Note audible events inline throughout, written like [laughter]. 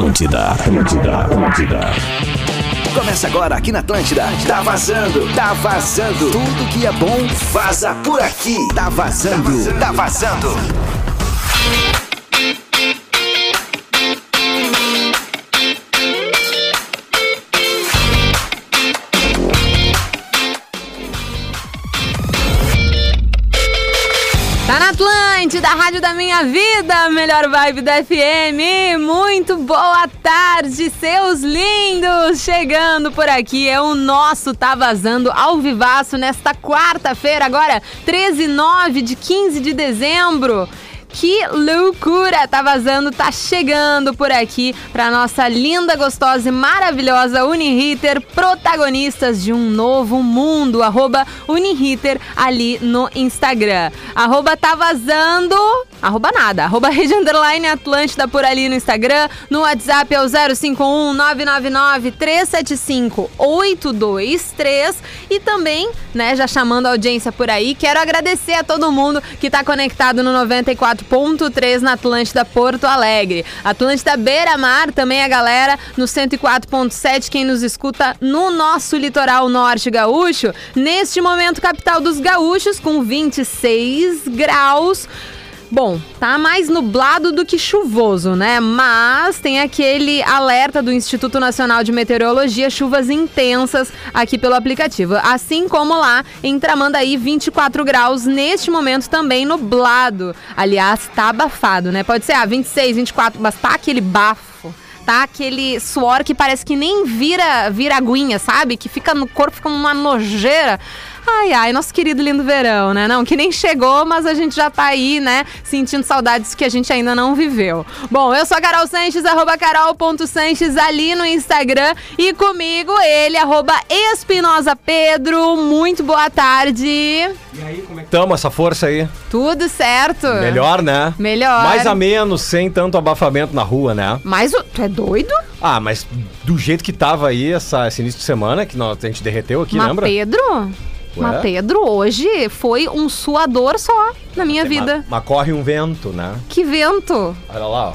Atlântida, Atlântida, Atlântida. Começa agora aqui na Atlântida. Tá vazando, tá vazando. Tudo que é bom vaza por aqui. Tá vazando, tá vazando. Tá Atlântida, a rádio da minha vida, melhor vibe da FM. Muito boa tarde, seus lindos! Chegando por aqui é o nosso Tá Vazando ao vivaço nesta quarta-feira, agora 13 9 de 15 de dezembro. Que loucura! Tá vazando, tá chegando por aqui pra nossa linda, gostosa e maravilhosa Uniriter, protagonistas de um novo mundo. Arroba Uniriter ali no Instagram. Arroba tá vazando. Arroba nada. Arroba [laughs] Rede Underline Atlântida por ali no Instagram. No WhatsApp é o 051 999 375 823. E também, né, já chamando a audiência por aí, quero agradecer a todo mundo que tá conectado no 94.3 na Atlântida Porto Alegre. Atlântida Beira Mar, também a galera no 104.7, quem nos escuta no nosso litoral norte gaúcho. Neste momento, capital dos gaúchos, com 26 graus. Bom, tá mais nublado do que chuvoso, né? Mas tem aquele alerta do Instituto Nacional de Meteorologia, chuvas intensas aqui pelo aplicativo. Assim como lá em Tramandaí, 24 graus, neste momento também nublado. Aliás, tá abafado, né? Pode ser, ah, 26, 24, mas tá aquele bafo tá aquele suor que parece que nem vira, vira aguinha, sabe? Que fica no corpo, fica uma nojeira. Ai, ai, nosso querido lindo verão, né? Não, que nem chegou, mas a gente já tá aí, né? Sentindo saudades que a gente ainda não viveu. Bom, eu sou a Carol Sanches, arroba carol.sanches ali no Instagram. E comigo ele, arroba Espinosa Pedro. Muito boa tarde. E aí, como é que tamo essa força aí? Tudo certo? Melhor, né? Melhor. Mais a menos, sem tanto abafamento na rua, né? Mas o- tu é doido? Ah, mas do jeito que tava aí essa, esse início de semana, que nós, a gente derreteu aqui, Mas lembra? Pedro? Mas Pedro, hoje foi um suador só na minha vida. Mas, mas corre um vento, né? Que vento! Olha lá, ó.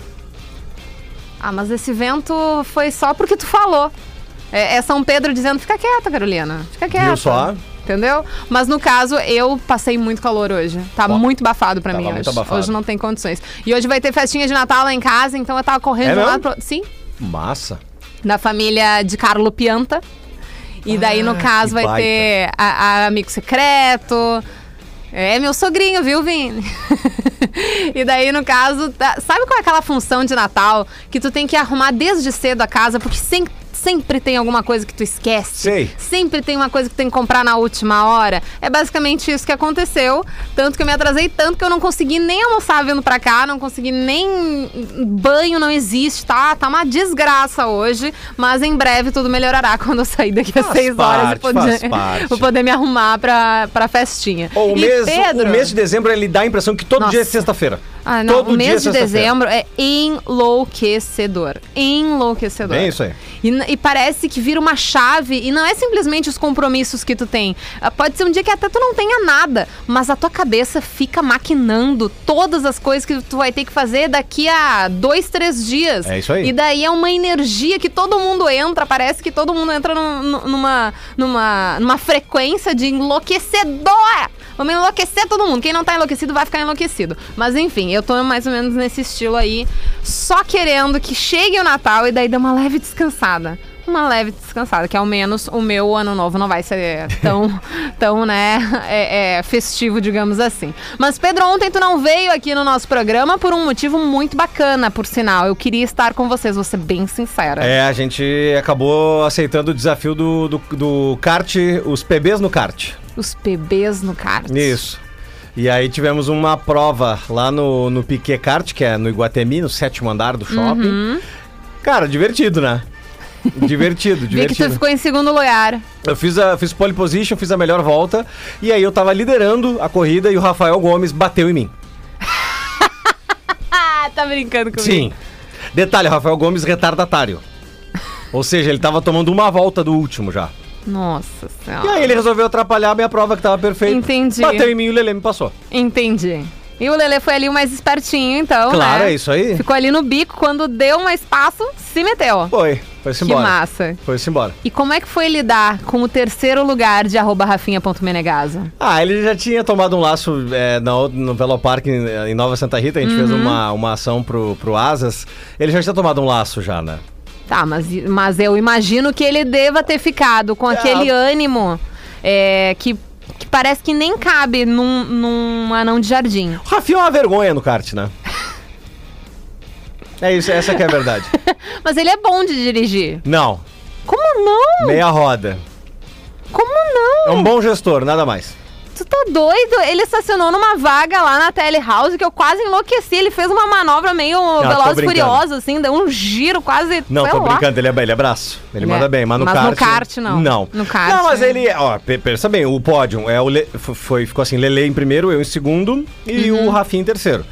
Ah, mas esse vento foi só porque tu falou. É, é São Pedro dizendo, fica quieta, Carolina. Fica quieta. Viu só? Entendeu? Mas no caso, eu passei muito calor hoje. Tá Ó, muito abafado pra tava mim muito hoje. abafado. Hoje não tem condições. E hoje vai ter festinha de Natal lá em casa, então eu tava correndo É lado pro. Sim, Massa. da família de Carlo Pianta. E daí, no Ah, caso, vai baita. ter a, a Amigo Secreto. É meu sogrinho, viu, Vini? [laughs] e daí, no caso, tá- sabe qual é aquela função de Natal que tu tem que arrumar desde cedo a casa, porque sem- sempre tem alguma coisa que tu esquece. Sei. Sempre tem uma coisa que tem que comprar na última hora. É basicamente isso que aconteceu. Tanto que eu me atrasei tanto que eu não consegui nem almoçar vindo pra cá, não consegui nem banho, não existe, tá? Tá uma desgraça hoje, mas em breve tudo melhorará [laughs] quando eu sair daqui às Faz seis horas e parte, poder, faz parte. vou [laughs] poder me arrumar pra, pra festinha. Ó, o, E mês, Pedro, o mês de dezembro ele dá a impressão que todo Nossa. dia é sexta-feira. ah, não, todo o dia é mês de dezembro é enlouquecedor. Enlouquecedor. Bem isso aí. E, n- e parece que vira uma chave e não é simplesmente os compromissos que tu tem. Ah, Pode ser um dia que até tu não tenha nada, mas a tua cabeça fica maquinando todas as coisas que tu vai ter que fazer daqui a dois, três dias. É isso aí. E daí é uma energia que todo mundo entra, parece que todo mundo entra num- num- numa, numa, numa frequência de enlouquecedora. Vamos enlouquecer todo mundo. Quem não tá enlouquecido vai ficar enlouquecido. Mas enfim, eu tô mais ou menos nesse estilo aí, só querendo que chegue o Natal e daí dê uma leve descansada. Uma leve descansada, que ao menos o meu ano novo não vai ser [laughs] tão, tão né, é, é, festivo, digamos assim. Mas, Pedro, ontem tu não veio aqui no nosso programa por um motivo muito bacana, por sinal. Eu queria estar com vocês, vou ser bem sincera. É, a gente acabou aceitando o desafio do, do, do kart, os PBs no kart. Os PBs no kart. Isso. E aí tivemos uma prova lá no, no Piquet Kart, que é no Iguatemi, no sétimo andar do shopping. Uhum. Cara, divertido, né? [laughs] Divertido, Vi que tu divertido. ficou em segundo lugar. Eu fiz a fiz pole position, fiz a melhor volta, e aí eu tava liderando a corrida e o Rafael Gomes bateu em mim. [laughs] Tá brincando comigo. Sim. Detalhe, Rafael Gomes retardatário. Ou seja, ele tava tomando uma volta do último já. Nossa E senhora. aí ele resolveu atrapalhar a minha prova que tava perfeita. Entendi. Bateu em mim e o Lelê me passou. Entendi. E o Lelê foi ali o mais espertinho, então, Claro, né? é isso aí. Ficou ali no bico, quando deu um espaço, se meteu. Foi, foi-se Que embora. massa. Foi-se embora. E como é que foi lidar com o terceiro lugar de rafinha.menegaso? Ah, ele já tinha tomado um laço é, outra- no Velopark em, em Nova Santa Rita. A gente fez Uhum. uma, uma ação pro, pro Asas. Ele já tinha tomado um laço já, né? Tá, mas, mas eu imagino que ele deva ter ficado com aquele ânimo é, que, que parece que nem cabe num, num anão de jardim. O Rafinha é uma vergonha no kart, né? É isso, essa que é a verdade. [laughs] Mas ele é bom de dirigir. Não, Como não? meia roda. Como não? É um bom gestor, nada mais. Tu tá doido? Ele estacionou numa vaga lá na telehouse que eu quase enlouqueci. Ele fez uma manobra meio tô veloz e furiosa, assim, deu um giro quase. Não, tô lá. brincando, ele é, ele é braço. Ele Ele manda é. bem, mas no Mas kart. no kart, não. Não. No kart, Não, mas é. ele. Ó, pe- pensa bem, o pódio é o Le- foi, ficou assim: Lele em primeiro, eu em segundo e Uhum. o Rafinha em terceiro.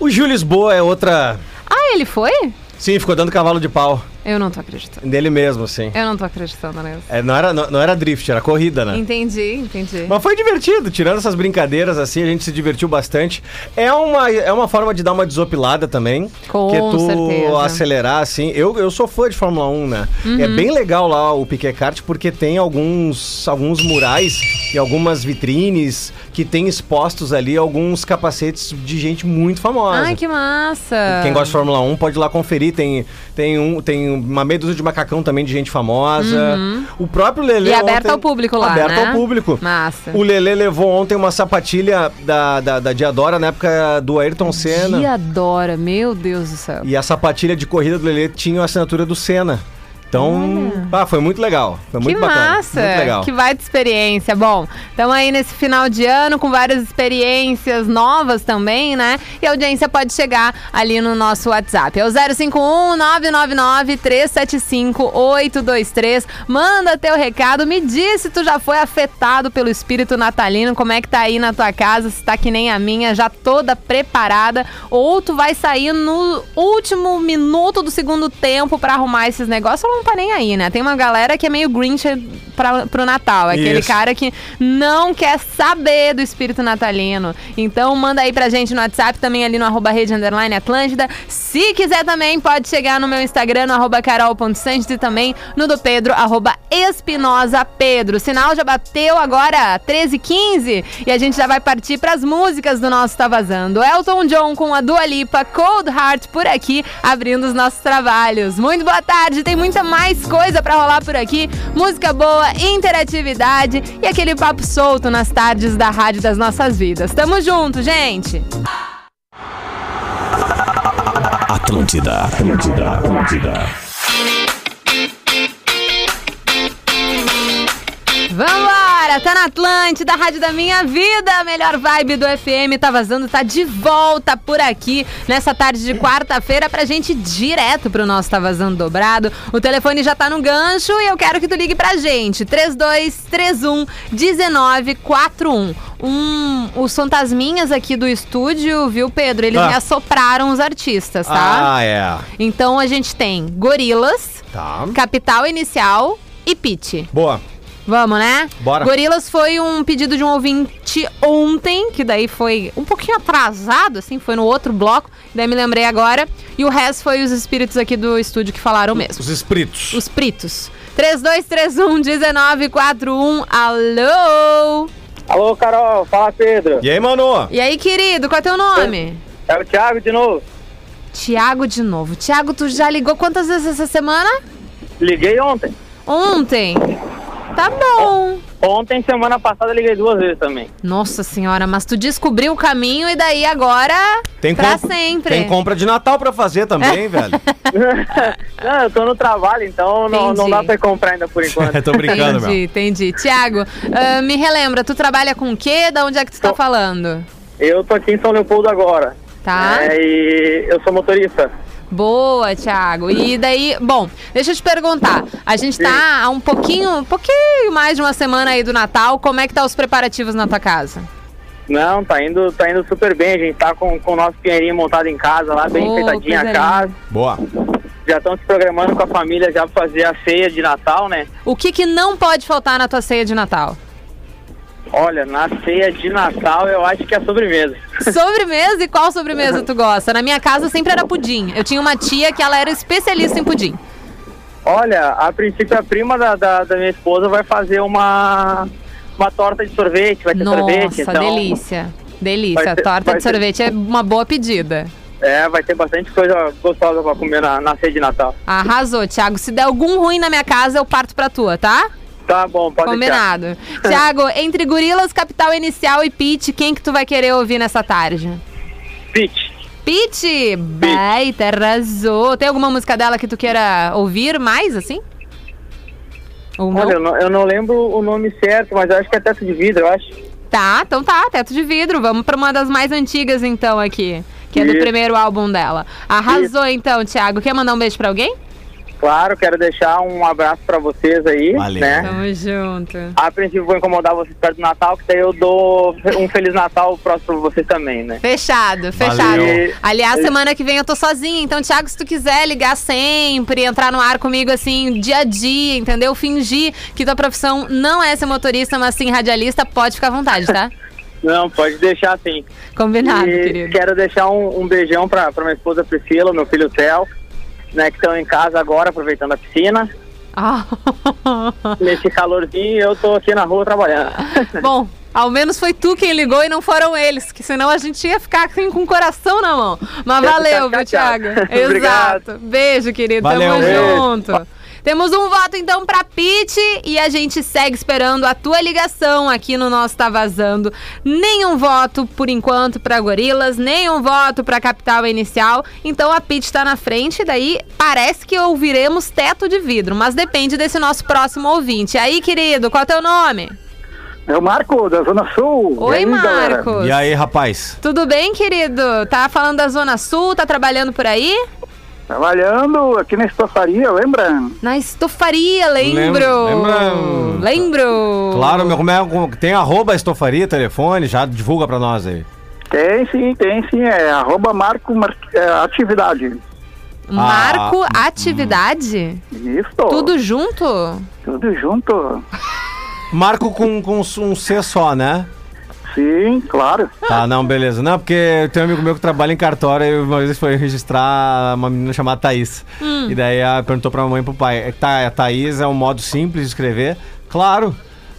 O Gil Lisboa é outra. Ah, ele foi? Sim, ficou dando cavalo de pau. Eu não tô acreditando. Dele mesmo, sim. Eu não tô acreditando nisso. É, não, era, não, não era drift, era corrida, né? Entendi, entendi. Mas foi divertido, tirando essas brincadeiras assim, a gente se divertiu bastante. É uma, é uma forma de dar uma desopilada também. Com que tu certeza. acelerar assim. Eu, eu sou fã de Fórmula 1, né? Uhum. É bem legal lá o Piquet Kart porque tem alguns, alguns murais e algumas vitrines que tem expostos ali alguns capacetes de gente muito famosa. Ai, que massa. Quem gosta de Fórmula 1 pode ir lá conferir. Tem, tem, um, tem uma meia dúzia de macacão também de gente famosa. O próprio Lele. Uhum. E aberto ontem- ao público lá, Aberto né? ao público. Massa. O Lele levou ontem uma sapatilha da, da, da Diadora na época do Ayrton Senna. Que adora, meu Deus do céu. E a sapatilha de corrida do Lele tinha a assinatura do Senna. Então, ah, foi muito legal. Foi muito que bacana. massa! Muito legal. Que baita experiência. Bom, estamos aí nesse final de ano com várias experiências novas também, né? E a audiência pode chegar ali no nosso WhatsApp. É o 051 999 375 823. Manda teu recado, me diz se tu já foi afetado pelo espírito natalino, como é que tá aí na tua casa, se tá que nem a minha, já toda preparada, ou tu vai sair no último minuto do segundo tempo pra arrumar esses negócios, não tá nem aí, né? Tem uma galera que é meio Grinch pra, pro Natal, é aquele Isso. cara que não quer saber do espírito natalino. Então manda aí pra gente no WhatsApp, também ali no arroba rede underline Atlântida. Se quiser também, pode chegar no meu Instagram, no arroba carol.santos e também no do Pedro, arroba espinosa Pedro. O sinal já bateu agora 13h15 e a gente já vai partir pras músicas do nosso Tá Vazando. Elton John com a Dua Lipa, Cold Heart por aqui, abrindo os nossos trabalhos. Muito boa tarde, tem muita mais coisa pra rolar por aqui. Música boa, interatividade e aquele papo solto nas tardes da rádio das nossas vidas. Tamo junto, gente! Atlântida, Atlântida, Atlântida. Vambora! Tá na Atlântida, Rádio da Minha Vida, a melhor vibe do FM. Tá vazando, tá de volta por aqui nessa tarde de quarta-feira pra gente ir direto pro nosso Tá Vazando Dobrado. O telefone já tá no gancho e eu quero que tu ligue pra gente. 3231 1941. Um, os fantasminhas aqui do estúdio, viu, Pedro? Eles Ah. me assopraram os artistas, tá? Ah, é. Então a gente tem Gorilas, Tá. Capital Inicial e Pitty. Boa. Vamos, né? Bora. Gorilas foi um pedido de um ouvinte ontem, que daí foi um pouquinho atrasado, assim, foi no outro bloco, daí me lembrei agora. E o resto foi os espíritos aqui do estúdio que falaram mesmo. Os espíritos. Os pritos. 3231-1941, alô? Alô, Carol, fala Pedro. E aí, mano? E aí, querido, qual é teu nome? É o Thiago de novo. Tiago de novo. Tiago, tu já ligou quantas vezes essa semana? Liguei ontem. Ontem. Tá bom. Ontem, semana passada, liguei duas vezes também. Nossa senhora, mas tu descobriu o caminho e daí agora Tem, pra comp- sempre. tem compra de Natal pra fazer também, velho. [laughs] não, eu tô no trabalho, então não, não dá pra comprar ainda por enquanto. [laughs] Tô brincando, entendi, meu. entendi. Tiago, ah, me relembra, tu trabalha com o quê? Da onde é que tu tá Tô- falando? eu tô aqui em São Leopoldo agora. Tá? É, e eu sou motorista. Boa, Thiago. E daí, bom, deixa eu te perguntar. A gente tá há um pouquinho, um pouquinho mais de uma semana aí do Natal. Como é que tá os preparativos na tua casa? Não, tá indo, tá indo super bem. A gente tá com, com o nosso pinheirinho montado em casa lá, bem Oh, enfeitadinha coisa a casa. Boa. Já estão se programando com a família já pra fazer a ceia de Natal, né? O que que não pode faltar na tua ceia de Natal? Olha, na ceia de Natal eu acho que é sobremesa. [laughs] Sobremesa? E qual sobremesa tu gosta? Na minha casa sempre era pudim. Eu tinha uma tia que ela era especialista em pudim. Olha, a princípio a prima da, da, da minha esposa vai fazer uma, uma torta de sorvete, vai ter sorvete. Nossa, Então, delícia. Delícia. Vai ter- Torta de ter- sorvete é uma boa pedida. É, vai ter bastante coisa gostosa pra comer na, na ceia de Natal. Arrasou, Thiago. Se der algum ruim na minha casa, eu parto pra tua, tá? Tá bom, pode. Combinado. Thiago, entre Gorilas, Capital Inicial e Pete, quem que tu vai querer ouvir nessa tarde? Pete. Pete! Baita, arrasou. Tem alguma música dela que tu queira ouvir mais, assim? Ou não? Olha, eu não, eu não lembro o nome certo, mas eu acho que é teto de vidro, eu acho. Tá, então tá, Teto de Vidro. Vamos pra uma das mais antigas, então, aqui. Que é do Isso. primeiro álbum dela. Arrasou, então, Thiago. Quer mandar um beijo pra alguém? Claro, quero deixar um abraço pra vocês aí, Valeu. né? Tamo junto. A princípio vou incomodar vocês perto do Natal, que daí eu dou um Feliz Natal próximo pra vocês também, né? Fechado, fechado. Valeu. Aliás, semana que vem eu tô sozinha, então, Thiago, se tu quiser ligar sempre, entrar no ar comigo, assim, dia a dia, entendeu? Fingir que tua profissão não é ser motorista, mas sim radialista, pode ficar à vontade, tá? [laughs] Não, pode deixar assim. Combinado, e querido. quero deixar um, um beijão pra, pra minha esposa Priscila, meu filho Theo, né, que estão em casa agora, aproveitando a piscina. Ah. Nesse calorzinho, eu tô aqui na rua trabalhando. [laughs] Bom, ao menos foi tu quem ligou e não foram eles, que senão a gente ia ficar assim com o coração na mão. Mas valeu, viu, Thiago? [laughs] Exato. Beijo, querido. Valeu, Tamo beijo. junto. Temos um voto então pra Pete e a gente segue esperando a tua ligação aqui no nosso Tá Vazando. Nenhum voto por enquanto pra Gorilas, nenhum voto pra Capital Inicial. Então a Pete tá na frente, daí parece que ouviremos teto de vidro, mas depende desse nosso próximo ouvinte. E aí, querido, qual é o teu nome? É o Marco, da Zona Sul. Oi, aí. E aí, rapaz? Tudo bem, querido? Tá falando da Zona Sul, tá trabalhando por aí? Trabalhando aqui na estofaria, lembra? Na estofaria, lembro. Lembro- Lembro. Claro, meu, como é, tem arroba estofaria, telefone, já divulga pra nós aí. Tem sim, tem sim. É arroba Marco Mar- é, Atividade. Marco Ah, Isso. Atividade? Tudo junto? Tudo junto. Marco com, com um C só, né? Sim, claro. Tá, não, beleza. Não, porque tem um amigo meu que trabalha em cartório e uma vez foi registrar uma menina chamada Thaís. Hum. E daí ela perguntou pra mamãe e pro pai: "É, tá, a Thaís é um modo simples de escrever? Claro.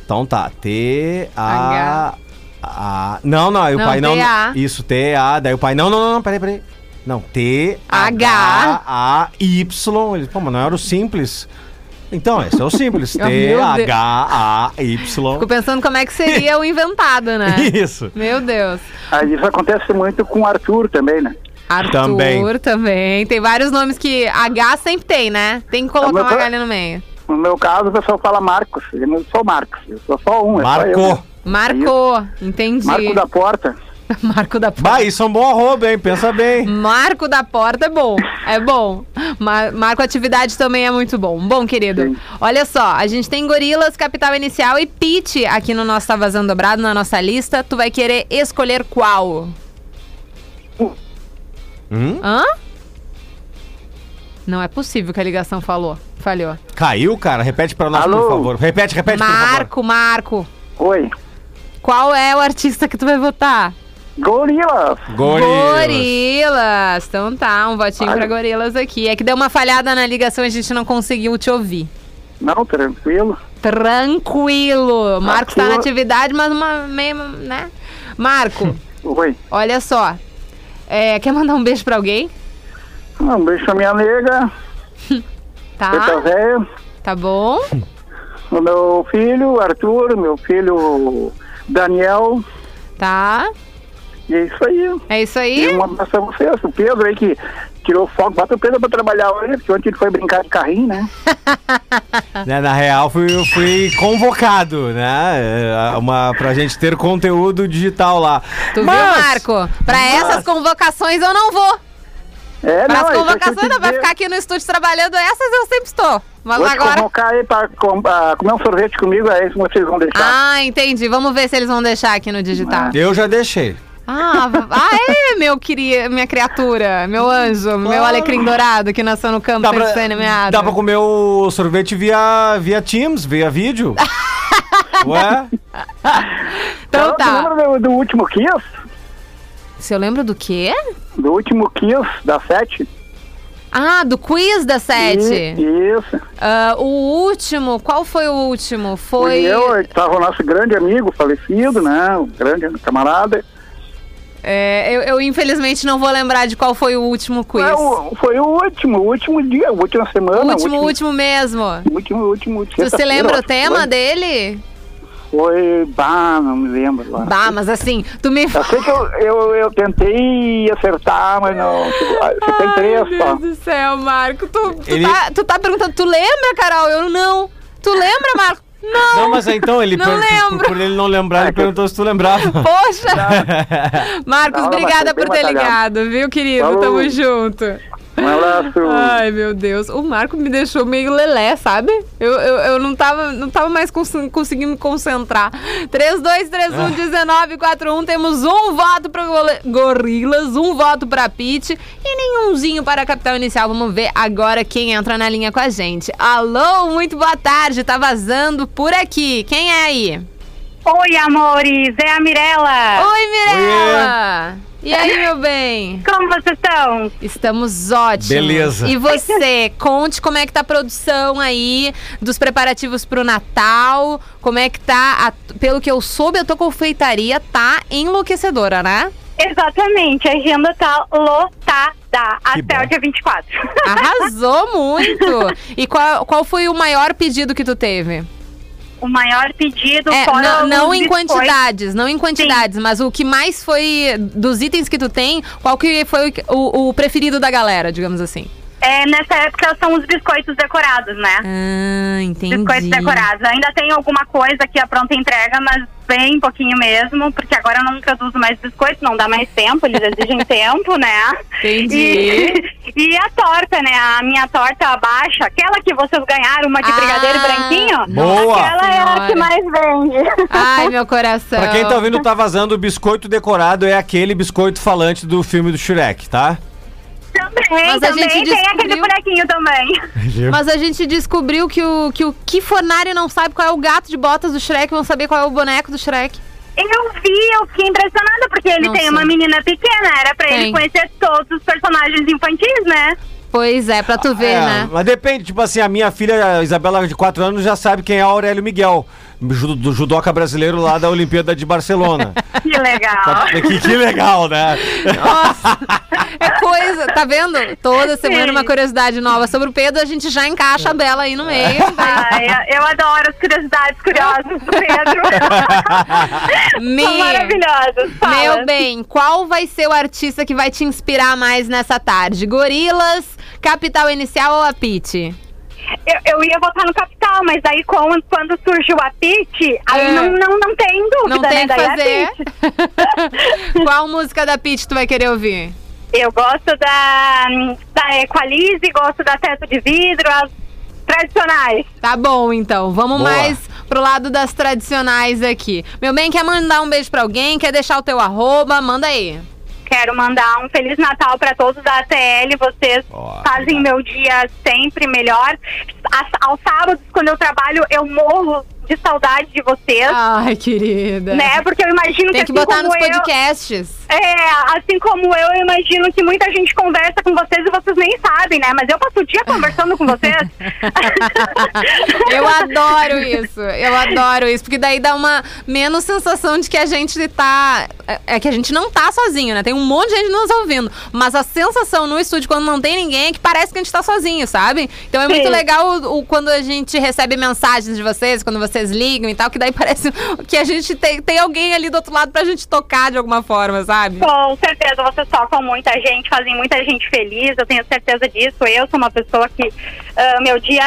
Então tá, T-A. A... Não, não, aí o Não, pai não. Isso, T-A. Daí o pai: não, não, não, não, peraí, peraí. Não, T-H-A-Y. Ele, pô, mas não era o simples. Então, esse é o simples. [laughs] T-H-A-Y. Fico pensando como é que seria o inventado, né? [laughs] Isso. Meu Deus. Aí isso acontece muito com o Arthur também, né? Arthur Também. também. Tem vários nomes que H sempre tem, né? Tem que colocar uma ali no meio. No meu caso, o pessoal fala Marcos. Eu não sou Marcos, eu sou só um. é só eu, Marcou. né? Marcou, entendi. Marco da Porta. [laughs] Marco da Porta. Bah, isso é um bom arroba, hein? Pensa bem. Marco da Porta é bom, é bom. Ma- Marco Atividade também é muito bom. Bom, querido. Sim. Olha só, a gente tem Gorilas, Capital Inicial e Pete aqui no nosso Tá Vazando Dobrado, na nossa lista. Tu vai querer escolher qual? Hum? Hã? Não é possível que a ligação falou. Falhou. Caiu, cara? Repete pra nós, Alô? por favor. Repete, repete, por favor. Marco, Marco. Oi. Qual é o artista que tu vai votar? Gorilas. Gorilas. Gorilas. Então tá, um votinho Ai. pra Gorilas aqui. É que deu uma falhada na ligação e a gente não conseguiu te ouvir. Não, tranquilo. Tranquilo. Marcos tá na atividade, mas uma meio, né? Marco, [laughs] Oi. olha só. É, quer mandar um beijo pra alguém? Um beijo pra minha nega, [laughs] Tá? Tá bom? [laughs] o meu filho, Arthur, meu filho Daniel. Tá. E é isso aí. É isso E aí? um abraço a vocês. O Pedro aí que tirou foco. Bota o Pedro pra trabalhar hoje, porque ontem ele foi brincar de carrinho, né? [laughs] Né, na real, fui, eu fui convocado, né? é, Uma, pra gente ter conteúdo digital lá. Tu Mas- viu, Marco? Pra mas- essas convocações eu não vou. É, Para as não, isso convocações não, vai te ficar aqui no estúdio trabalhando, essas eu sempre estou. Mas Vou te agora. convocar aí pra com- comer um sorvete comigo, é isso que vocês vão deixar. Ah, entendi. Vamos ver se eles vão deixar aqui no digital. Eu já deixei. Ah, ah, é, meu queria, minha criatura, meu anjo, meu alecrim dourado que nasceu no campo Dá pra, ser nomeado. dá pra comer o sorvete via, via Teams, via vídeo. [laughs] Ué? Então Você tá. lembra do, do último Kiss? Se eu lembro do quê? Do último Kiss da Sete? Ah, do quiz da sete. Isso. Ah, o último, qual foi o último? Foi Foi. eu, estava o nosso grande amigo falecido, né? O grande camarada. É, eu, eu, infelizmente não vou lembrar de qual foi o último quiz. É, o- foi o último, o último dia, a última semana. o o último, último mesmo. último, último se sexta-feira, lembra o tema foi. dele? Foi, bah, não me lembro agora. Bah, mas assim, tu me Eu sei que eu, eu, eu tentei acertar, mas não. Ficou [laughs] em três Ai, só. Deus do céu, Marco. Tu, tu, Ele- tá, tu tá perguntando, tu lembra, Carol? Eu não. Tu lembra, Marco? Não. Não, mas então ele Não lembro. por ele não lembrar, ele perguntou se tu lembrava. [laughs] Poxa! [laughs] Marcos, Não, não, obrigada por ter ligado, viu, querido? Falou. Tamo junto. Um abraço. Ai, meu Deus. O Marco me deixou meio lelé, sabe? Eu, eu, eu não, tava, não tava mais cons conseguindo me concentrar. 3231-1941. Temos um voto para Gorilas, um voto para Pete e nenhumzinho para a Capital Inicial. Vamos ver agora quem entra na linha com a gente. Alô, muito boa tarde. Tá vazando por aqui. Quem é aí? Oi, amores, é a Mirella. Oi, Mirella! E aí, meu bem? Como vocês estão? Estamos ótimos. Beleza. E você, conte como é que tá a produção aí dos preparativos pro Natal, como é que tá, a- pelo que eu soube, a tua confeitaria tá enlouquecedora, né? Exatamente, a agenda tá lotada até bom. o dia 24. Arrasou [laughs] muito! E qual, qual foi o maior pedido que tu teve? O maior pedido É, fora não, não em quantidades, não em quantidades, mas o que mais foi dos itens que tu tem, qual que foi o- o preferido da galera, digamos assim? É, nessa época são os biscoitos decorados, né? Ah, entendi. Biscoitos decorados. Ainda tem alguma coisa que a pronta entrega, mas bem pouquinho mesmo, porque agora eu não produzo mais biscoitos, não dá mais tempo, eles exigem [laughs] tempo, né? Entendi. E, [laughs] e a torta, né? A minha torta baixa, aquela que vocês ganharam, uma de Ah, brigadeiro branquinho. Boa! Aquela é a Senhora. que mais vende. Ai, [laughs] meu coração. Pra quem tá ouvindo, tá vazando, o biscoito decorado é aquele biscoito falante do filme do Shrek, tá? Também, Mas a também gente tem aquele descobriu- bonequinho também. Mas a gente descobriu que o que o Fornari não sabe qual é o gato de botas do Shrek, vão saber qual é o boneco do Shrek. Eu vi, eu fiquei impressionada, porque ele Não tem sei. uma menina pequena, era pra Tem. ele conhecer todos os personagens infantis, né? Pois é, pra tu ver, É, né? Mas depende, tipo assim, a minha filha, a Isabela, de 4 anos, já sabe quem é o Aurélio Miguel, do judoca brasileiro lá da Olimpíada de Barcelona. Que legal. que, que legal, né? Nossa, [laughs] coisa, tá vendo? Toda semana Sim. uma curiosidade nova sobre o Pedro, a gente já encaixa a Bela aí no meio. Ai, eu adoro as curiosidades curiosas do Pedro. Me- [laughs] São maravilhosas. Fala. Meu bem, qual vai ser o artista que vai te inspirar mais nessa tarde? Gorilas, Capital Inicial ou a Pete? Eu, eu ia votar no Capital, mas daí quando, quando surgiu a Pete, aí É. não, não, não tem dúvida, Não tem o né? que é fazer. [laughs] Qual música da Pete tu vai querer ouvir? Eu gosto da, da Equalize, gosto da Teto de Vidro, as tradicionais. Tá bom, então. Vamos Boa. mais pro lado das tradicionais aqui. Meu bem, quer mandar um beijo pra alguém? Quer deixar o teu arroba? Manda aí. Quero mandar um Feliz Natal para todos da ATL. Vocês fazem meu dia sempre melhor. Aos sábados, quando eu trabalho, eu morro de saudade de vocês. Ai, querida. Né? Porque eu imagino Tem que, que assim botar nos eu, podcasts. É, assim como eu, eu imagino que muita gente conversa com vocês e vocês nem sabem, né? Mas eu passo o dia [laughs] conversando com vocês. [laughs] Eu adoro isso. Eu adoro isso. Porque daí dá uma menos sensação de que a gente tá. É é que a gente não tá sozinho, né? Tem um monte de gente nos ouvindo. Mas a sensação no estúdio, quando não tem ninguém, é que parece que a gente tá sozinho, sabe? Então é muito Sim. legal o, o- quando a gente recebe mensagens de vocês, quando vocês ligam e tal, que daí parece que a gente tem, tem alguém ali do outro lado pra gente tocar de alguma forma, sabe? Com certeza, vocês tocam muita gente, fazem muita gente feliz, eu tenho certeza disso. Eu sou uma pessoa que ah, meu dia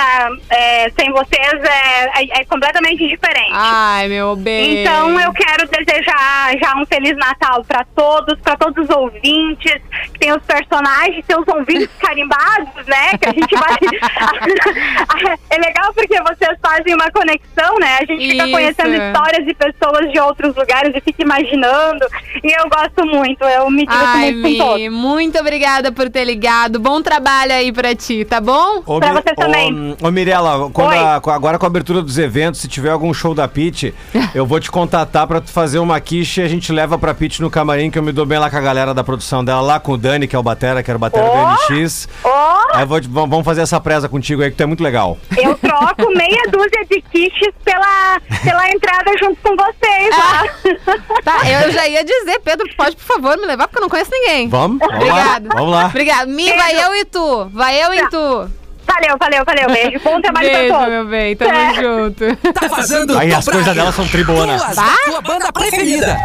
é, sem vocês é, é- é completamente diferente. Ai, meu bem. Então eu quero desejar já um Feliz Natal para todos, para todos os ouvintes, que tem os personagens, tem os ouvintes [laughs] carimbados, né? Que a gente vai. [laughs] [laughs] é legal porque vocês fazem uma conexão, né? A gente fica Isso. conhecendo histórias de pessoas de outros lugares e fica imaginando. E eu gosto muito, eu me divirto Ai, muito com todos. Muito obrigada por ter ligado. Bom trabalho aí pra ti, tá bom? Ô, Pra Mi- você também. Ô, ô, Mirella, a- agora com a abertura dos eventos, se tiver algum show da Pit, [laughs] eu vou te contatar pra tu fazer uma quiche e a gente leva pra Pit no camarim, que eu me dou bem lá com a galera da produção dela, lá com o Dani, que é o Batera, que era o Batera Ó. do NX. Aí eu vou te- vamos vamos fazer essa presa contigo aí, que tu é muito legal. eu troco meia dúzia de quiches pela, pela entrada junto com vocês. ó. Tá, eu já ia dizer, Pedro, pode por favor me levar, porque eu não conheço ninguém. Vamos? Vamos Obrigado. lá. Vamos lá. Obrigado. Mi, Beijo. vai eu e tu. Vai eu e tu. Valeu, valeu, valeu. Beijo. Bom trabalho Beijo, pra todos. meu bem. Tamo É. junto. Tá vazando Aí as coisas delas são tribonas. Duas da tua banda preferida.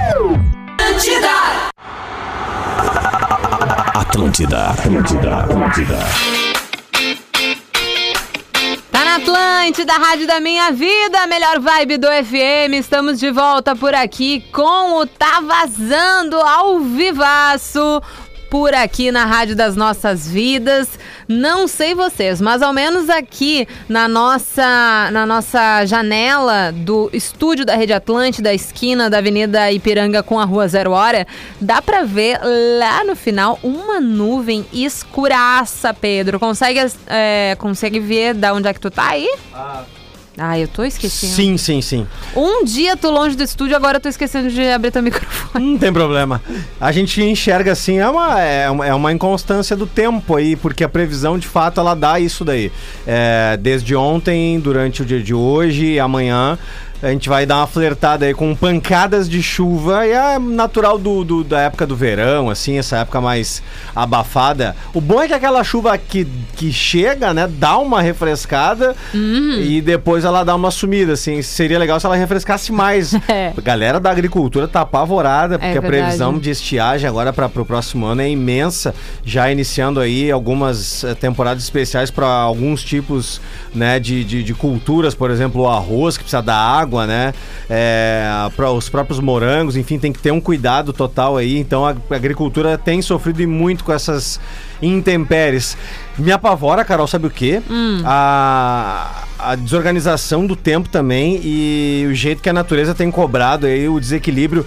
Atlântida, Atlântida, Atlântida. Tá na Atlântida, Rádio da Minha Vida, melhor vibe do FM. Estamos de volta por aqui com o Tá Vazando ao vivaço. Por aqui na Rádio das Nossas Vidas. Não sei vocês, mas ao menos aqui na nossa, na nossa janela do estúdio da Rede Atlântida, esquina da Avenida Ipiranga com a Rua Zero Hora, dá pra ver lá no final uma nuvem escuraça, Pedro. Consegue, é, consegue ver da onde é que tu tá aí? Ah, eu tô esquecendo. Sim, sim, sim. Um dia tô longe do estúdio, agora eu tô esquecendo de abrir teu [laughs] microfone. Não tem problema. A gente enxerga assim, é uma, é uma, é uma inconstância do tempo aí, porque a previsão de fato ela dá isso daí. É, desde ontem, durante o dia de hoje e amanhã. A gente vai dar uma flertada aí com pancadas de chuva e é natural do, do- da época do verão, assim, essa época mais abafada. O bom é que aquela chuva que, que chega, né, dá uma refrescada e depois ela dá uma sumida, assim. Seria legal se ela refrescasse mais. [laughs] É. A galera da agricultura tá apavorada, porque a verdade. previsão de estiagem agora para o próximo ano é imensa, já iniciando aí algumas eh, temporadas especiais para alguns tipos né, de, de, de culturas, por exemplo, o arroz, que precisa da água, né? para os próprios morangos, enfim, tem que ter um cuidado total aí. Então a agricultura tem sofrido muito com essas intempéries. Me apavora, Carol, sabe o quê? A, a desorganização do tempo também e o jeito que a natureza tem cobrado aí o desequilíbrio.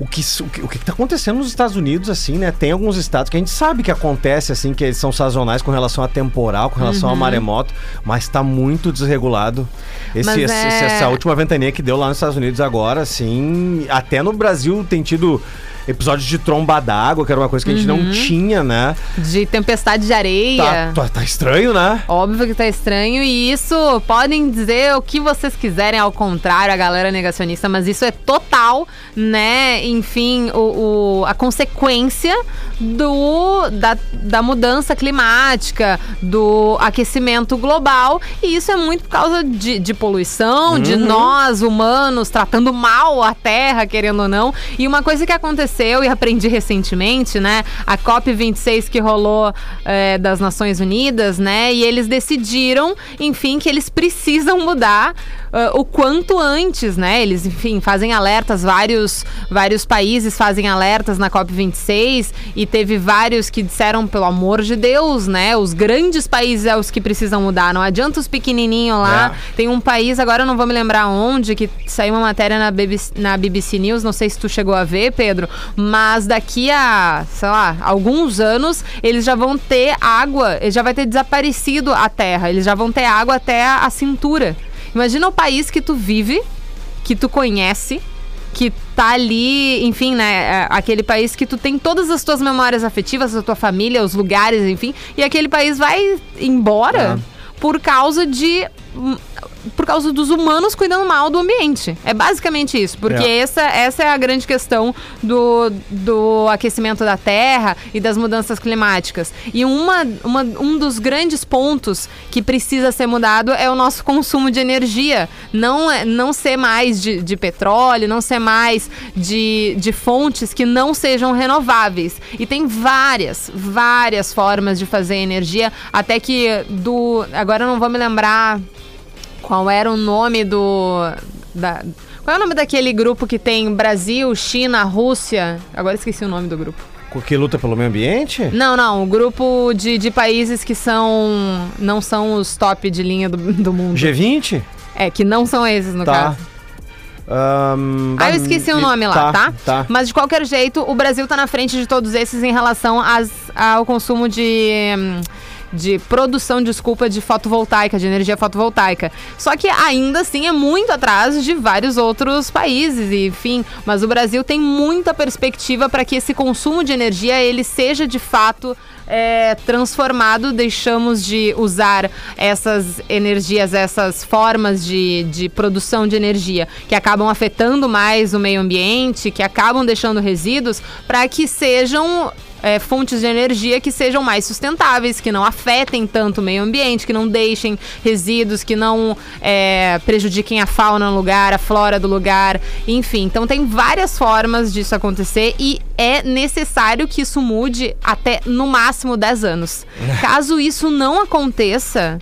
O que, o, que, o que tá acontecendo nos Estados Unidos, assim, né? Tem alguns estados que a gente sabe que acontece, assim, que eles são sazonais com relação a temporal, com relação a maremoto, mas tá muito desregulado. Esse, esse- é- Essa última ventania que deu lá nos Estados Unidos agora, assim, até no Brasil tem tido episódios de tromba d'água, que era uma coisa que a gente Uhum. não tinha, né? De tempestade de areia. Tá, tá, tá estranho, né? Óbvio que tá estranho e isso podem dizer o que vocês quiserem ao contrário, a galera negacionista, mas isso é total, né? Enfim, o, o- a consequência do da, da mudança climática, do aquecimento global e isso é muito por causa de, de poluição, de nós humanos tratando mal a Terra, querendo ou não. E uma coisa que aconteceu e aprendi recentemente, né? A COP26 que rolou é, das Nações Unidas, né? E eles decidiram, enfim, que eles precisam mudar ah, o quanto antes, né? Eles, enfim, fazem alertas, vários, vários países fazem alertas na COP26 e teve vários que disseram, pelo amor de Deus, né? Os grandes países é os que precisam mudar. Não adianta os pequenininhos lá. É. Tem um país, agora eu não vou me lembrar onde, que saiu uma matéria na BBC, na BBC News, não sei se tu chegou a ver, Pedro, mas daqui a, sei lá, alguns anos, eles já vão ter água, já vai ter desaparecido a terra, eles já vão ter água até a, a cintura. Imagina o país que tu vive, que tu conhece, que tá ali, enfim, né, é, aquele país que tu tem todas as tuas memórias afetivas, a tua família, os lugares, enfim, e aquele país vai embora por causa de por causa dos humanos cuidando mal do ambiente. É basicamente isso, porque É. essa, essa é a grande questão do, do aquecimento da Terra e das mudanças climáticas. E uma, uma- um dos grandes pontos que precisa ser mudado é o nosso consumo de energia. Não, é- não ser mais de, de petróleo, não ser mais de, de fontes que não sejam renováveis. E tem várias, várias formas de fazer energia, até que do. Agora eu não vou me lembrar qual era o nome do. Da, qual é o nome daquele grupo que tem Brasil, China, Rússia? Agora esqueci o nome do grupo. Que luta pelo meio ambiente? Não, não, o grupo de, de países que são. não são os top de linha do, do mundo. G20? É, que não são esses, no Tá. caso. Ahn, Ah, eu esqueci o me- nome lá, tá? Tá. Mas de qualquer jeito, o Brasil tá na frente de todos esses em relação às- ao consumo de. hum, de produção, desculpa, de fotovoltaica, de energia fotovoltaica. Só que ainda assim é muito atrás de vários outros países, enfim. Mas o Brasil tem muita perspectiva para que esse consumo de energia ele seja de fato é, transformado, deixamos de usar essas energias, essas formas de, de produção de energia que acabam afetando mais o meio ambiente, que acabam deixando resíduos, para que sejam é, fontes de energia que sejam mais sustentáveis, que não afetem tanto o meio ambiente, que não deixem resíduos, que não é, prejudiquem a fauna no lugar, a flora do lugar, enfim. Então tem várias formas disso acontecer e é necessário que isso mude até no máximo 10 anos. Caso isso não aconteça,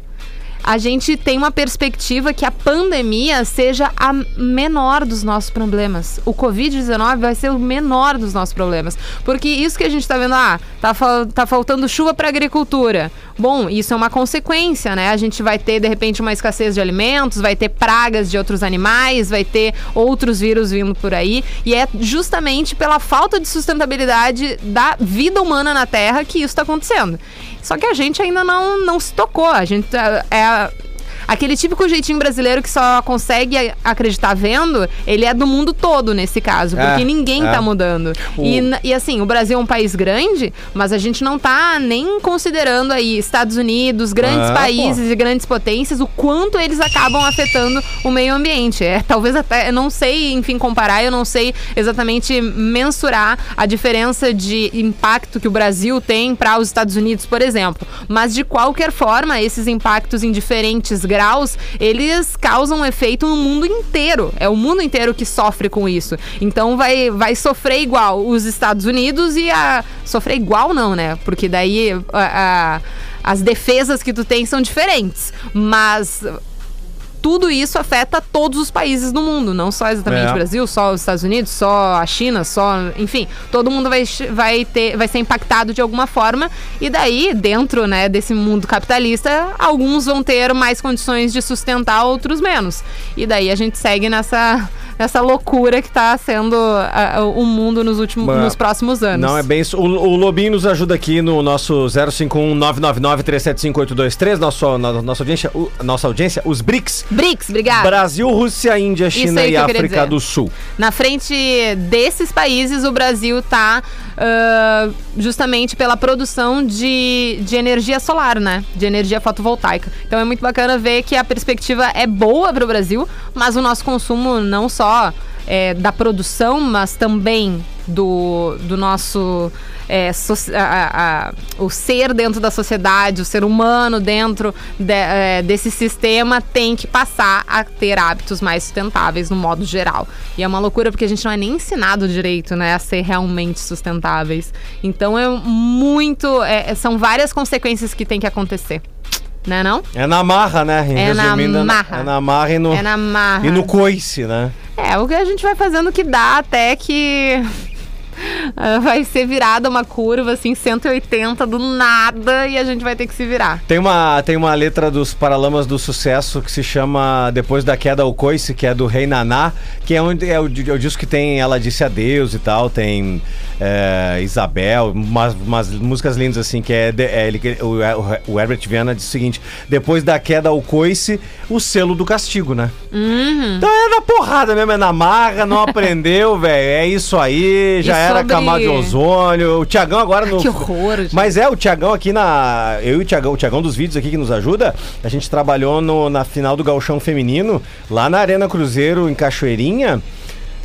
a gente tem uma perspectiva que a pandemia seja a menor dos nossos problemas. O Covid-19 vai ser o menor dos nossos problemas. Porque isso que a gente está vendo, ah, tá, fal tá faltando chuva para agricultura. Bom, isso é uma consequência, né? A gente vai ter, de repente, uma escassez de alimentos, vai ter pragas de outros animais, vai ter outros vírus vindo por aí. E é justamente pela falta de sustentabilidade da vida humana na Terra que isso está acontecendo. Só que a gente ainda não, não se tocou. A gente é, é aquele típico jeitinho brasileiro que só consegue acreditar vendo, ele é do mundo todo nesse caso, porque É, ninguém é. tá mudando. O- E, e assim, o Brasil é um país grande, mas a gente não tá nem considerando aí Estados Unidos, grandes É, países e grandes potências, o quanto eles acabam afetando o meio ambiente. É, talvez até, eu não sei, enfim, comparar, eu não sei exatamente mensurar a diferença de impacto que o Brasil tem para os Estados Unidos, por exemplo. Mas de qualquer forma, esses impactos em diferentes graus, eles causam efeito no mundo inteiro. É o mundo inteiro que sofre com isso. Então vai, vai sofrer igual os Estados Unidos e a. Sofrer igual não, né? Porque daí a- a- as defesas que tu tem são diferentes. Mas tudo isso afeta todos os países do mundo, não só exatamente É. o Brasil, só os Estados Unidos, só a China, só, enfim, todo mundo vai, vai ter, vai ser impactado de alguma forma e daí dentro, né, desse mundo capitalista, alguns vão ter mais condições de sustentar, outros menos. E daí a gente segue nessa nessa loucura que está sendo ah, o mundo nos últimos, Mas- nos próximos anos. Não, é bem isso. O, o Lobinho nos ajuda aqui no nosso 051-999-375-823, nosso, na, nossa, audiência, o- nossa audiência, os BRICS. BRICS, obrigado. Brasil, Rússia, Índia, China e África do Sul. Na frente desses países, o Brasil está justamente pela produção de, de energia solar, né? De energia fotovoltaica. Então é muito bacana ver que a perspectiva é boa para o Brasil, mas o nosso consumo não só é, da produção, mas também do, do nosso é, soci- a- a- o ser dentro da sociedade, o ser humano dentro de- é, desse sistema tem que passar a ter hábitos mais sustentáveis no modo geral. E é uma loucura porque a gente não é nem ensinado direito, né, a ser realmente sustentáveis. Então é muito, é- são várias consequências que tem que acontecer, né não? É na marra, né? Em É na resumindo, é marra. É na marra e no, É na marra. e no coice, né? É, o que a gente vai fazendo que dá até que vai ser virada uma curva assim 180 do nada e a gente vai ter que se virar. Tem uma, tem uma letra dos Paralamas do Sucesso que se chama Depois da Queda ao Coice, que é do Rei Naná, que é, onde, é, o, é o disco que tem Ela Disse Adeus e tal, tem é, Isabel, umas, umas músicas lindas assim, que é, é ele, o, o Herbert Viana diz o seguinte, depois da queda ao coice, o selo do castigo, né? Uhum. Então é na porrada mesmo, é na marra, não [laughs] aprendeu, velho, é isso aí, já E era sobre- camada de ozônio, o Tiagão agora no... Que horror, gente. Mas é, o Tiagão aqui na. Eu e o Tiagão, o Tiagão dos vídeos aqui que nos ajuda, a gente trabalhou no- na final do Galchão Feminino, lá na Arena Cruzeiro, em Cachoeirinha.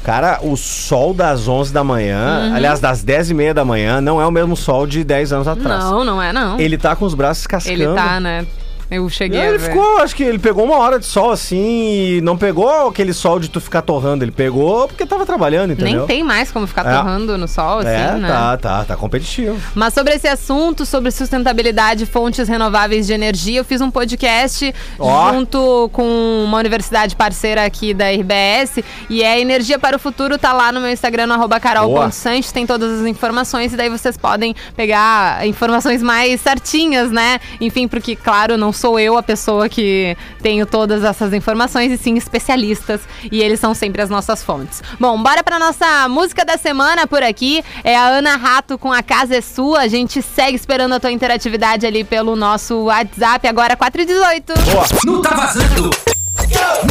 Cara, o sol das 11 da manhã, Uhum. aliás, das 10 e meia da manhã, não é o mesmo sol de 10 anos atrás. Não, não é não. Ele tá com os braços cascando. Ele tá, né? Eu cheguei Ele ficou, acho que ele pegou uma hora de sol assim e não pegou aquele sol de tu ficar torrando. Ele pegou porque tava trabalhando, entendeu? Nem tem mais como ficar É. torrando no sol, assim, É, né? tá, tá, tá competitivo. Mas sobre esse assunto, sobre sustentabilidade e fontes renováveis de energia, eu fiz um podcast Ó. junto com uma universidade parceira aqui da RBS. E é Energia para o Futuro, tá lá no meu Instagram, no arroba carol.sanches, tem todas as informações. E daí vocês podem pegar informações mais certinhas, né? Enfim, porque, claro, não sou eu a pessoa que tenho todas essas informações, e sim especialistas, e eles são sempre as nossas fontes. Bom, bora pra nossa música da semana por aqui. É a Ana Rato com A Casa é Sua. A gente segue esperando a tua interatividade ali pelo nosso WhatsApp, agora 4 e 18. Não tá vazando.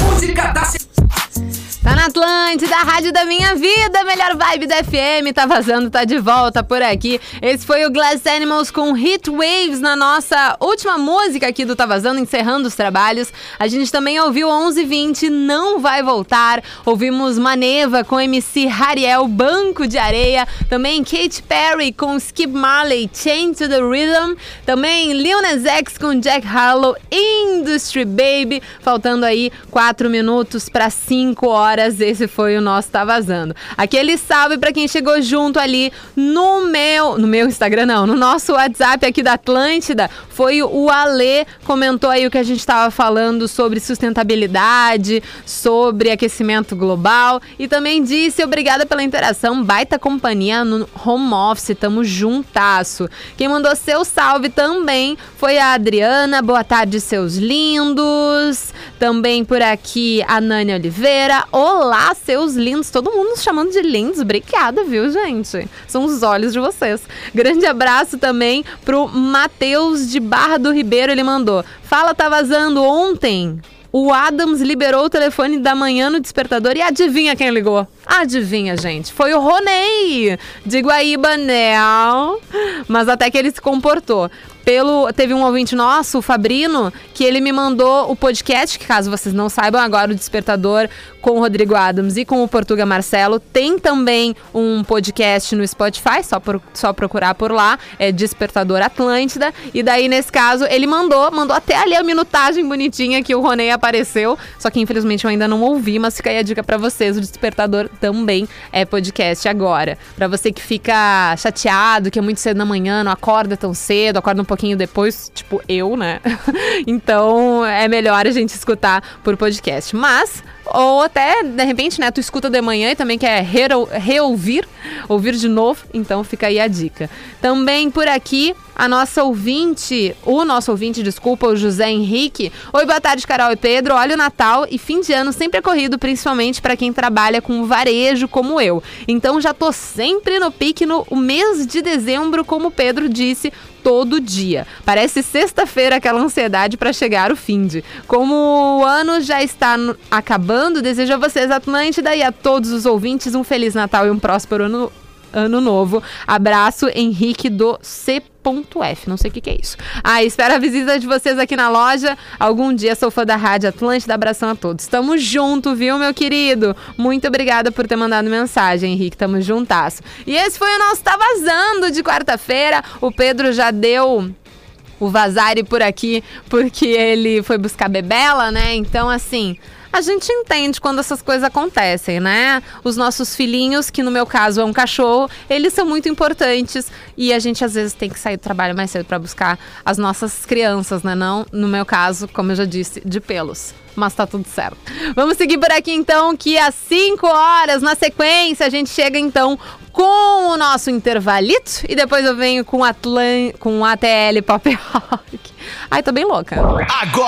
Música da semana. Tá na Atlântida, a rádio da minha vida, melhor vibe da FM, tá vazando, tá de volta por aqui. Esse foi o Glass Animals com Hit Waves na nossa última música aqui do Tá Vazando, encerrando os trabalhos. A gente também ouviu 1120, Não Vai Voltar. Ouvimos Maneva com MC Hariel, Banco de Areia. Também Katy Perry com Skip Marley, Chain to the Rhythm. Também Lil Nas X com Jack Harlow, Industry Baby. Faltando aí 4 minutos para 5 horas esse foi o nosso Tá Vazando. Aquele salve para quem chegou junto ali no meu, no meu Instagram não, no nosso WhatsApp aqui da Atlântida, foi o Ale, comentou aí o que a gente estava falando sobre sustentabilidade, sobre aquecimento global e também disse obrigada pela interação, baita companhia no home office, tamo juntasso. Quem mandou seu salve também foi a Adriana, boa tarde seus lindos. Também por aqui a Nani Oliveira, Olá, seus lindos. Todo mundo nos chamando de lindos. Obrigada, viu, gente? São os olhos de vocês. Grande abraço também pro Matheus de Barra do Ribeiro. Ele mandou: Fala, tá vazando ontem. O Adams liberou o telefone da manhã no despertador e adivinha quem ligou? Adivinha, gente. Foi o Ronei de Guaíba, Nel. Mas até que ele se comportou. Pelo, teve um ouvinte nosso, o Fabrino, que ele me mandou o podcast, que caso vocês não saibam, agora o Despertador com o Rodrigo Adams e com o Portuga Marcelo. Tem também um podcast no Spotify, só, por, só procurar por lá, é Despertador Atlântida. E daí, nesse caso, ele mandou, mandou até ali a minutagem bonitinha que o Ronei apareceu. Só que infelizmente eu ainda não ouvi, mas fica aí a dica para vocês, o Despertador também é podcast agora. Para você que fica chateado, que é muito cedo na manhã, não acorda tão cedo, acorda um pouquinho depois, tipo eu, né? [laughs] então é melhor a gente escutar por podcast. Mas ou até, de repente, né, tu escuta de manhã e também quer reouvir, ouvir de novo, então fica aí a dica. Também por aqui, a nossa ouvinte, o nosso ouvinte, desculpa, o José Henrique. Oi, boa tarde, Carol e Pedro. Olha o Natal e fim de ano sempre é corrido, principalmente para quem trabalha com varejo como eu. Então já tô sempre no pique no mês de dezembro, como o Pedro disse, todo dia. Parece sexta-feira aquela ansiedade para chegar o fim de. Como o ano já está acabando, desejo a vocês, Atlântida, e a todos os ouvintes um Feliz Natal e um próspero ano, ano novo. Abraço, Henrique do C. F. Não sei o que, que, é isso. Ah, espero a visita de vocês aqui na loja. Algum dia sou fã da Rádio Atlântida. Abração a todos. Tamo junto, viu, meu querido? Muito obrigada por ter mandado mensagem, Henrique. Tamo juntasso. E esse foi o nosso Tá Vazando de quarta-feira. O Pedro já deu o Vazare por aqui porque ele foi buscar Bebela, né? Então, assim a gente entende quando essas coisas acontecem, né? Os nossos filhinhos, que no meu caso é um cachorro, eles são muito importantes e a gente às vezes tem que sair do trabalho mais cedo para buscar as nossas crianças, né? Não, no meu caso, como eu já disse, de pelos. Mas tá tudo certo. Vamos seguir por aqui então, que às 5 horas, na sequência, a gente chega então com o nosso intervalito e depois eu venho com, Atlan com ATL Pop Rock. Ai, tô bem louca. Agora!